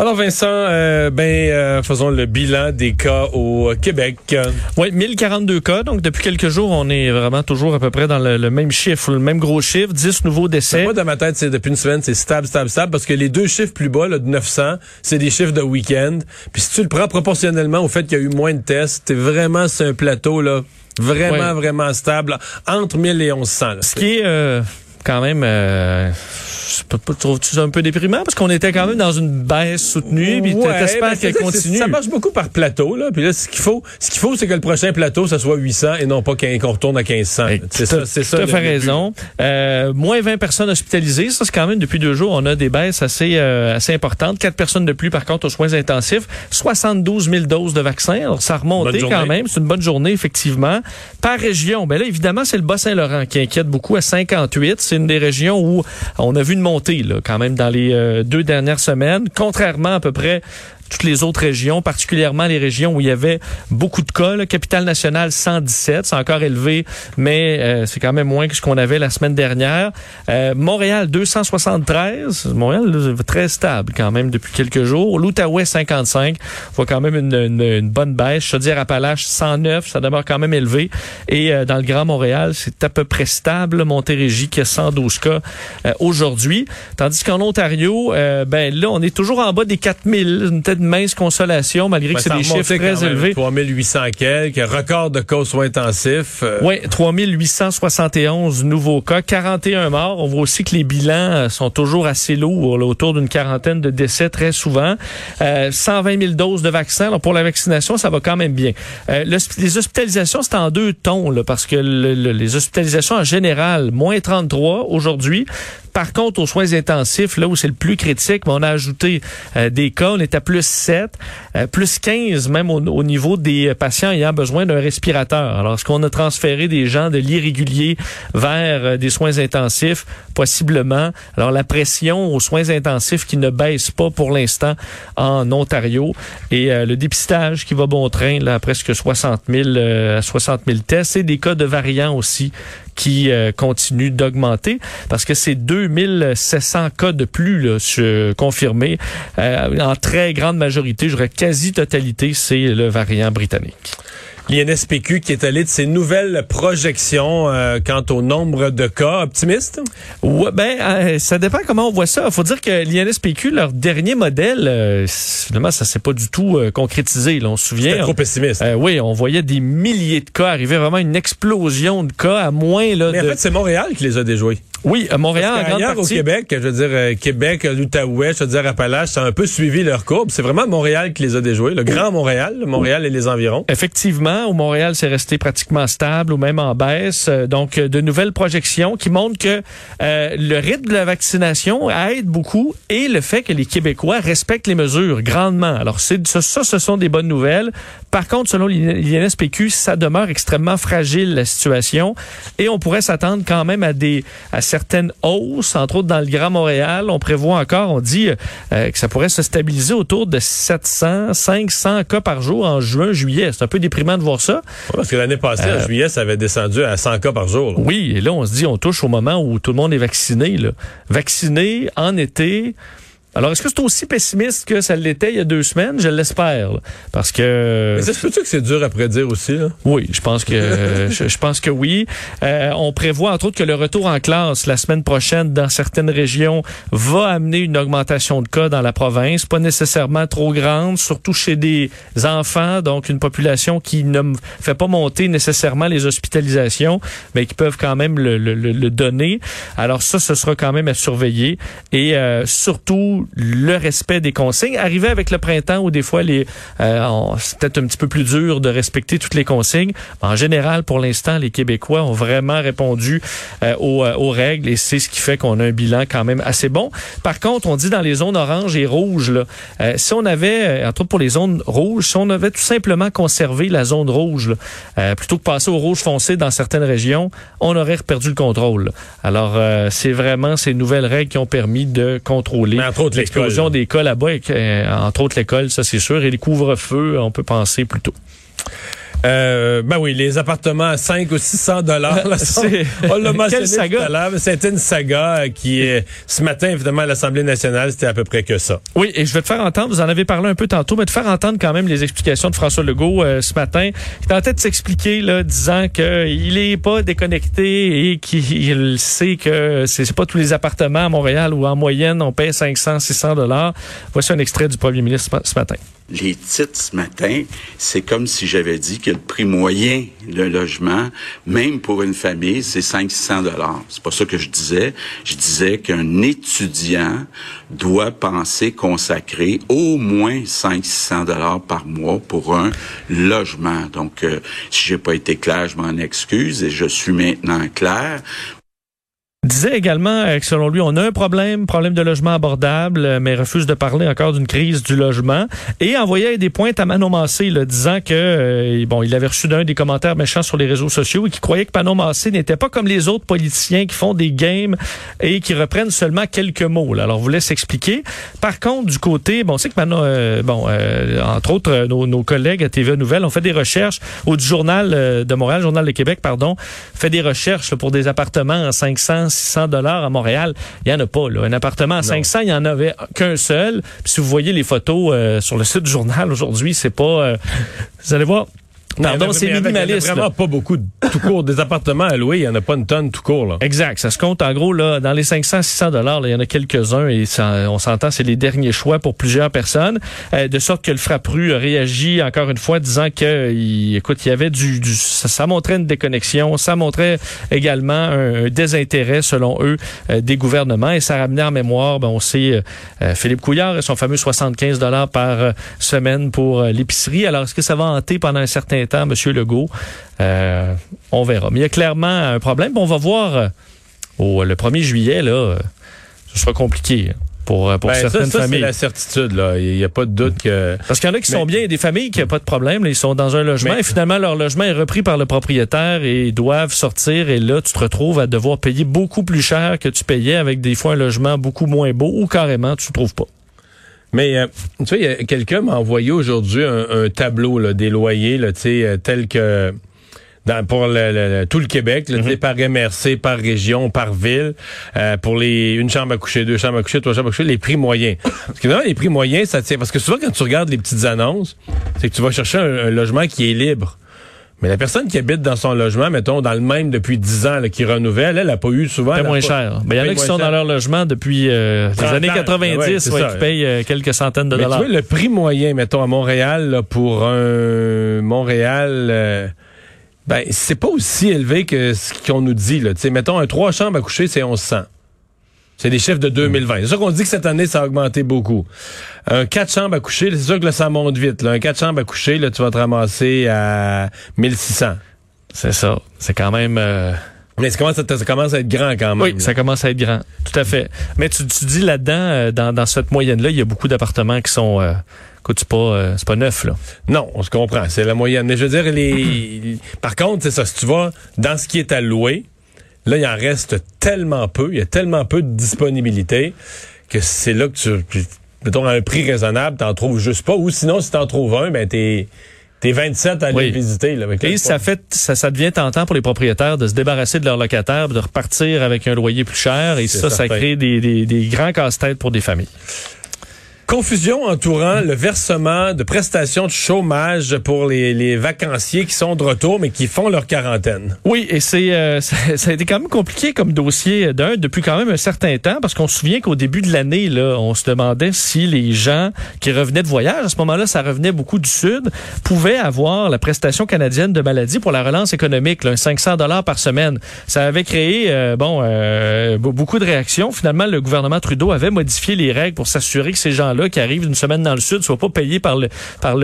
Alors Vincent, euh, ben euh, faisons le bilan des cas au Québec. Oui, 1042 cas. Donc depuis quelques jours, on est vraiment toujours à peu près dans le, même chiffre, le même gros chiffre, 10 nouveaux décès. Moi dans ma tête, c'est depuis une semaine, c'est stable, stable, stable, parce que les deux chiffres plus bas, là, de 900, c'est des chiffres de week-end. Puis si tu le prends proportionnellement au fait qu'il y a eu moins de tests, c'est vraiment c'est un plateau là, vraiment vraiment stable entre 1000 et 1100. Ce qui est euh, quand même trouves-tu ça un peu déprimant? Parce qu'on était quand même dans une baisse soutenue, puis ouais, t'espères ben, qu'elle continue. Ça marche beaucoup par plateau, là. Puis là, ce qu'il faut, ce qu'il faut, c'est que le prochain plateau, ça soit 800 et non pas qu'on retourne à 1500. C'est ça, c'est ça. Tu as fait raison. Euh, moins 20 personnes hospitalisées. Ça, c'est quand même, depuis deux jours, on a des baisses assez, euh, assez importantes. Quatre personnes de plus, par contre, aux soins intensifs. 72 000 doses de vaccins. Alors, ça a remonté quand même. C'est une bonne journée, effectivement. Par région, ben là, évidemment, c'est le Bas-Saint-Laurent qui inquiète beaucoup à 58. C'est une des régions où on a vu une montée, là, quand même, dans les euh, deux dernières semaines, contrairement à peu près toutes les autres régions, particulièrement les régions où il y avait beaucoup de cas. Capitale nationale 117, c'est encore élevé, mais euh, c'est quand même moins que ce qu'on avait la semaine dernière. Euh, Montréal 273, Montréal très stable quand même depuis quelques jours. L'Outaouais 55, on voit quand même une, une, bonne baisse. Chaudière-Appalaches 109, ça demeure quand même élevé. Et euh, dans le Grand Montréal, c'est à peu près stable. Montérégie qui a 112 cas aujourd'hui, tandis qu'en Ontario, ben là on est toujours en bas des 4000, une tête mince consolation, malgré que c'est des chiffres très élevés. 3800 quelques, record de cas soins intensifs. Euh. Oui, 3871 nouveaux cas, 41 morts. On voit aussi que les bilans euh, sont toujours assez lourds, autour d'une quarantaine de décès très souvent. Euh, 120 000 doses de vaccins. Alors pour la vaccination, ça va quand même bien. Euh, les hospitalisations, c'est en deux tons, là, parce que les hospitalisations en général, moins 33 aujourd'hui. Par contre, aux soins intensifs, là où c'est le plus critique, on a ajouté euh, des cas. On est à plus 7, euh, plus 15 même au, niveau des patients ayant besoin d'un respirateur. Alors, est-ce qu'on a transféré des gens de lits réguliers vers euh, des soins intensifs? Possiblement. Alors, la pression aux soins intensifs qui ne baisse pas pour l'instant en Ontario et le dépistage qui va bon train, là, à presque 60 000, 60 000 tests et des cas de variants aussi qui euh, continue d'augmenter parce que c'est 2700 cas de plus là, confirmés. Euh, en très grande majorité, je dirais quasi-totalité, c'est le variant britannique l'INSPQ qui est allé de ses nouvelles projections euh, quant au nombre de cas optimistes? Ouais, ben, euh, ça dépend comment on voit ça. Il faut dire que l'INSPQ, leur dernier modèle, euh, finalement, ça s'est pas du tout concrétisé. Là, on se souvient. trop pessimiste. oui, on voyait des milliers de cas arriver, vraiment une explosion de cas à moins. Là, Mais en fait, c'est Montréal qui les a déjoués. Oui, à Montréal, en grande partie. au Québec, je veux dire, euh, Québec, l'Outaouais, je veux dire, Appalaches, ça a un peu suivi leur courbe. C'est vraiment Montréal qui les a déjoués, le Grand Montréal, Montréal et les environs. Effectivement, au Montréal, c'est resté pratiquement stable ou même en baisse. Euh, donc, euh, de nouvelles projections qui montrent que le rythme de la vaccination aide beaucoup et le fait que les Québécois respectent les mesures grandement. Alors, c'est ça, ce sont des bonnes nouvelles. Par contre, selon l'INSPQ, ça demeure extrêmement fragile, la situation, et on pourrait s'attendre quand même à des certaines hausses, entre autres dans le Grand Montréal. On prévoit encore, on dit euh, que ça pourrait se stabiliser autour de 700, 500 cas par jour en juin, juillet. C'est un peu déprimant de voir ça. parce que l'année passée, en euh, juillet, ça avait descendu à 100 cas par jour. Oui, et là, on se dit, on touche au moment où tout le monde est vacciné. Là. Vacciné en été. Alors, est-ce que c'est aussi pessimiste que ça l'était il y a deux semaines? Je l'espère. Parce que... Mais peut-tu que c'est dur à prédire aussi? Là? Oui, je pense que je, pense que oui. Euh, on prévoit, entre autres, que le retour en classe la semaine prochaine dans certaines régions va amener une augmentation de cas dans la province. Pas nécessairement trop grande, surtout chez des enfants, donc une population qui ne fait pas monter nécessairement les hospitalisations, mais qui peuvent quand même le, le, le donner. Alors ça, ce sera quand même à surveiller. Et euh, surtout, le respect des consignes. Arrivé avec le printemps où des fois les euh, un petit peu plus dur de respecter toutes les consignes. En général, pour l'instant, les Québécois ont vraiment répondu euh, aux, euh, aux, règles et c'est ce qui fait qu'on a un bilan quand même assez bon. Par contre, on dit dans les zones oranges et rouges, là, si on avait, entre autres pour les zones rouges, si on avait tout simplement conservé la zone rouge, plutôt que passer au rouge foncé dans certaines régions, on aurait perdu le contrôle. Alors, c'est vraiment ces nouvelles règles qui ont permis de contrôler l'explosion des cas là-bas, euh, entre autres l'école, ça c'est sûr, et les couvre-feux, on peut penser plus tôt. Euh, ben oui, les appartements à 5 ou 600 dollars. on l'a mentionné tout à l'heure, c'était une saga qui est ce matin évidemment à l'Assemblée nationale, c'était à peu près que ça. Oui, et je vais te faire entendre, vous en avez parlé un peu tantôt, mais te faire entendre quand même les explications de François Legault euh, ce matin. Il tentait de s'expliquer là, disant qu'il est pas déconnecté et qu'il sait que c'est pas tous les appartements à Montréal où en moyenne on paye 500, 600 dollars. Voici un extrait du premier ministre ce matin les titres ce matin, c'est comme si j'avais dit que le prix moyen de logement, même pour une famille, c'est 500 dollars. C'est pas ça que je disais. Je disais qu'un étudiant doit penser consacrer au moins 500 dollars par mois pour un logement. Donc, euh, si j'ai pas été clair, je m'en excuse et je suis maintenant clair disait également euh, que selon lui, on a un problème, problème de logement abordable, euh, mais refuse de parler encore d'une crise du logement et envoyait des pointes à Manon Massé, disant que euh, bon, il avait reçu d'un des commentaires méchants sur les réseaux sociaux et qui croyait que Manon Massé n'était pas comme les autres politiciens qui font des games et qui reprennent seulement quelques mots. Là. Alors, vous laisse expliquer. Par contre, du côté, bon, c'est que Manon, bon, entre autres, nos, collègues à TV Nouvelles ont fait des recherches au journal de Montréal, journal de Québec, pardon, fait des recherches pour des appartements en 500 600 dollars à Montréal, il y en a pas. Là. Un appartement à 500, il y en avait qu'un seul. Puis si vous voyez les photos euh, sur le site du journal aujourd'hui, c'est pas... Euh, vous allez voir, Pardon, c'est minimaliste. Il n'y a vraiment pas beaucoup de tout court. Des appartements à louer, il n'y en a pas une tonne tout court. Là. Exact. Ça se compte en gros là dans les 500 600 dollars, il y en a quelques-uns et ça, on s'entend c'est les derniers choix pour plusieurs personnes. Euh, de sorte que le Frappru a réagi encore une fois disant que il, écoute, il y avait du, du ça, montrait une déconnexion, ça montrait également un, désintérêt selon eux euh, des gouvernements et ça ramenait en mémoire, ben, on sait euh, Philippe Couillard et son fameux 75 dollars par semaine pour l'épicerie. Alors est-ce que ça va hanter pendant un certain temps M. Legault. Euh, on verra. Mais il y a clairement un problème. On va voir au, le 1er juillet, là, euh, ce sera compliqué. Pour, pour ben, certaines ça, familles. C'est la certitude, là. Il n'y a pas de doute que. Parce qu'il y en a qui sont bien, des familles qui n'ont pas de problème. ils sont dans un logement et finalement, leur logement est repris par le propriétaire et ils doivent sortir. Et là, tu te retrouves à devoir payer beaucoup plus cher que tu payais avec des fois un logement beaucoup moins beau ou carrément, tu ne trouves pas. Mais euh, tu sais, quelqu'un m'a envoyé aujourd'hui un, tableau là, des loyers, là, euh, tel que dans, pour le, tout le Québec, là, mm par MRC, par région, par ville, euh, pour les une chambre à coucher, deux chambres à coucher, trois chambres à coucher, les prix moyens. Parce que non, les prix moyens, ça tient. Parce que souvent, quand tu regardes les petites annonces, c'est que tu vas chercher un logement qui est libre. Mais la personne qui habite dans son logement, mettons, dans le même depuis 10 ans, là, qui renouvelle, elle n'a pas eu souvent... C'est moins cher. Mais il y en a qui sont dans leur logement depuis euh, les années 90, ouais, qui payent euh, quelques centaines de Mais dollars. Tu vois, le prix moyen, mettons, à Montréal, pour un Montréal... Euh, ben, c'est pas aussi élevé que ce qu'on nous dit. Là. sais, mettons, un trois chambres à coucher, c'est 1100. C'est des chiffres de 2020. C'est sûr qu'on dit que cette année, ça a augmenté beaucoup. Un 4 chambres à coucher, c'est sûr que là, ça monte vite. Là. Un 4 chambres à coucher, là, tu vas te ramasser à 1600. C'est ça. C'est quand même... Euh, Mais ça commence, à, ça commence, à, être grand quand même. Oui, ça commence à être grand. Tout à fait. Mais tu, tu dis là-dedans, euh, dans, dans cette moyenne-là, il y a beaucoup d'appartements qui sont... Euh, c'est pas, euh, c'est pas neuf, là. Non, on se comprend. C'est la moyenne. Mais je veux dire, les... par contre, c'est ça. Si tu vas dans ce qui est à louer, Là, il en reste tellement peu, il y a tellement peu de disponibilité que c'est là que tu, mettons, à un prix raisonnable, t'en trouves juste pas. Ou sinon, si t'en trouves un, ben t'es... T'es 27 à aller visiter. Là, Et ça fait, ça, ça devient tentant pour les propriétaires de se débarrasser de leurs locataires, de repartir avec un loyer plus cher. Et ça, ça crée des, des, des grands casse-têtes pour des familles. Confusion entourant le versement de prestations de chômage pour les, les, vacanciers qui sont de retour mais qui font leur quarantaine. Oui, et c'est euh, ça, a été quand même compliqué comme dossier d'un depuis quand même un certain temps parce qu'on se souvient qu'au début de l'année là, on se demandait si les gens qui revenaient de voyage à ce moment-là, ça revenait beaucoup du sud, pouvaient avoir la prestation canadienne de maladie pour la relance économique, là, un 500 dollars par semaine. Ça avait créé euh, bon euh, beaucoup de réactions. Finalement, le gouvernement Trudeau avait modifié les règles pour s'assurer que ces gens-là qui arrivent une semaine dans le sud soient pas payés par le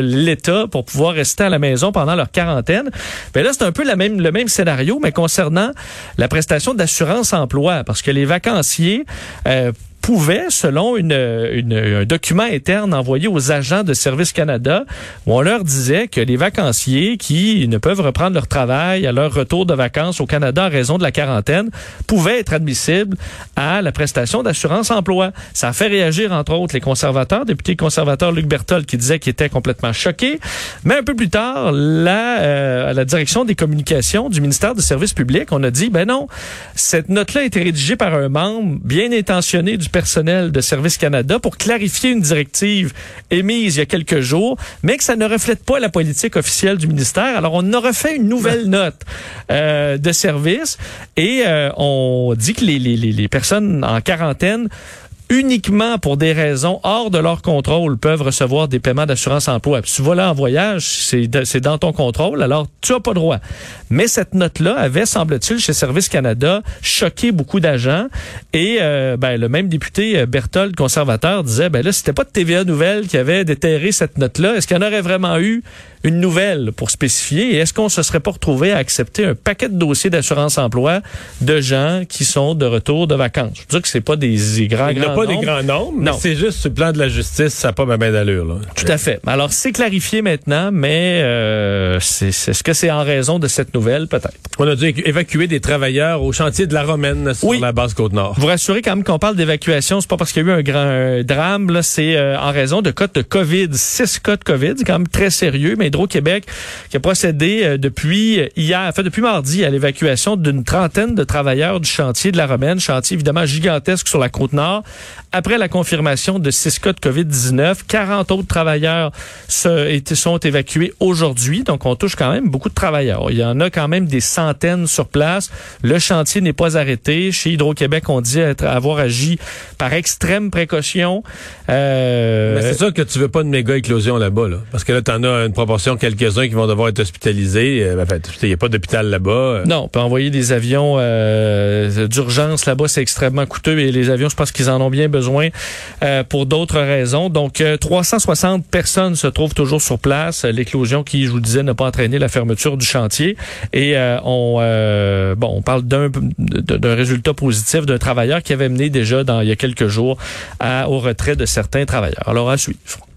l'État pour pouvoir rester à la maison pendant leur quarantaine. Mais là, c'est un peu le même scénario, mais concernant la prestation d'assurance emploi, parce que les vacanciers euh, pouvait, selon une, une, un document interne envoyé aux agents de Service Canada, où on leur disait que les vacanciers qui ne peuvent reprendre leur travail à leur retour de vacances au Canada en raison de la quarantaine pouvaient être admissibles à la prestation d'assurance emploi. Ça a fait réagir, entre autres, les conservateurs, député conservateur Luc Berthold, qui disait qu'il était complètement choqué. Mais un peu plus tard, la, euh, à la direction des communications du ministère des Services publics, on a dit, ben non, cette note-là a été rédigée par un membre bien intentionné du personnel de Service Canada pour clarifier une directive émise il y a quelques jours, mais que ça ne reflète pas la politique officielle du ministère. Alors, on a refait une nouvelle note euh, de service et euh, on dit que les, les, les personnes en quarantaine uniquement pour des raisons hors de leur contrôle peuvent recevoir des paiements d'assurance emploi. Puis tu vas là en voyage, c'est dans ton contrôle, alors tu as pas droit. Mais cette note-là avait, semble-t-il, chez Service Canada, choqué beaucoup d'agents. Et euh, ben, le même député euh, Berthold, conservateur, disait, ben là, c'était pas de TVA Nouvelle qui avait déterré cette note-là. Est-ce qu'il y en aurait vraiment eu une nouvelle pour spécifier? Et est-ce qu'on se serait pas retrouvé à accepter un paquet de dossiers d'assurance emploi de gens qui sont de retour de vacances? Je veux dire que c'est pas des, grands, grands pas des grands nombres, non. c'est juste sur le plan de la justice, ça n'a pas ma main d'allure. Tout à fait. Alors, c'est clarifié maintenant, mais euh, c'est, est-ce que c'est en raison de cette nouvelle, peut-être? On a dû évacuer des travailleurs au chantier de la Romaine sur la base Côte-Nord. Vous rassurez quand même qu'on parle d'évacuation, c'est pas parce qu'il y a eu un grand drame, là, c'est euh, en raison de cas de COVID. Six cas de COVID, c'est quand même très sérieux, mais Hydro-Québec qui a procédé euh, depuis hier, fait depuis mardi à l'évacuation d'une trentaine de travailleurs du chantier de la Romaine, chantier évidemment gigantesque sur la Côte-Nord. Après la confirmation de six cas de COVID-19, 40 autres travailleurs sont évacués aujourd'hui. Donc, on touche quand même beaucoup de travailleurs. Il y en a quand même des centaines sur place. Le chantier n'est pas arrêté. Chez Hydro-Québec, on dit être, avoir agi par extrême précaution. Euh... Mais c'est sûr que tu veux pas de méga éclosion là-bas, là. Parce que là, tu en as une proportion, quelques-uns qui vont devoir être hospitalisés. Euh, ben, il n'y a pas d'hôpital là-bas. Euh. Non, on peut envoyer des avions euh, d'urgence là-bas. C'est extrêmement coûteux et les avions, je pense qu'ils en ont bien besoin euh, pour d'autres raisons. Donc, 360 euh, personnes se trouvent toujours sur place. L'éclosion qui, je vous disais, n'a pas entraîné la fermeture du chantier. Et euh, on, bon, on parle d'un d'un résultat positif d'un travailleur qui avait mené déjà dans il y a quelques jours au retrait de certains travailleurs. Alors à suivre.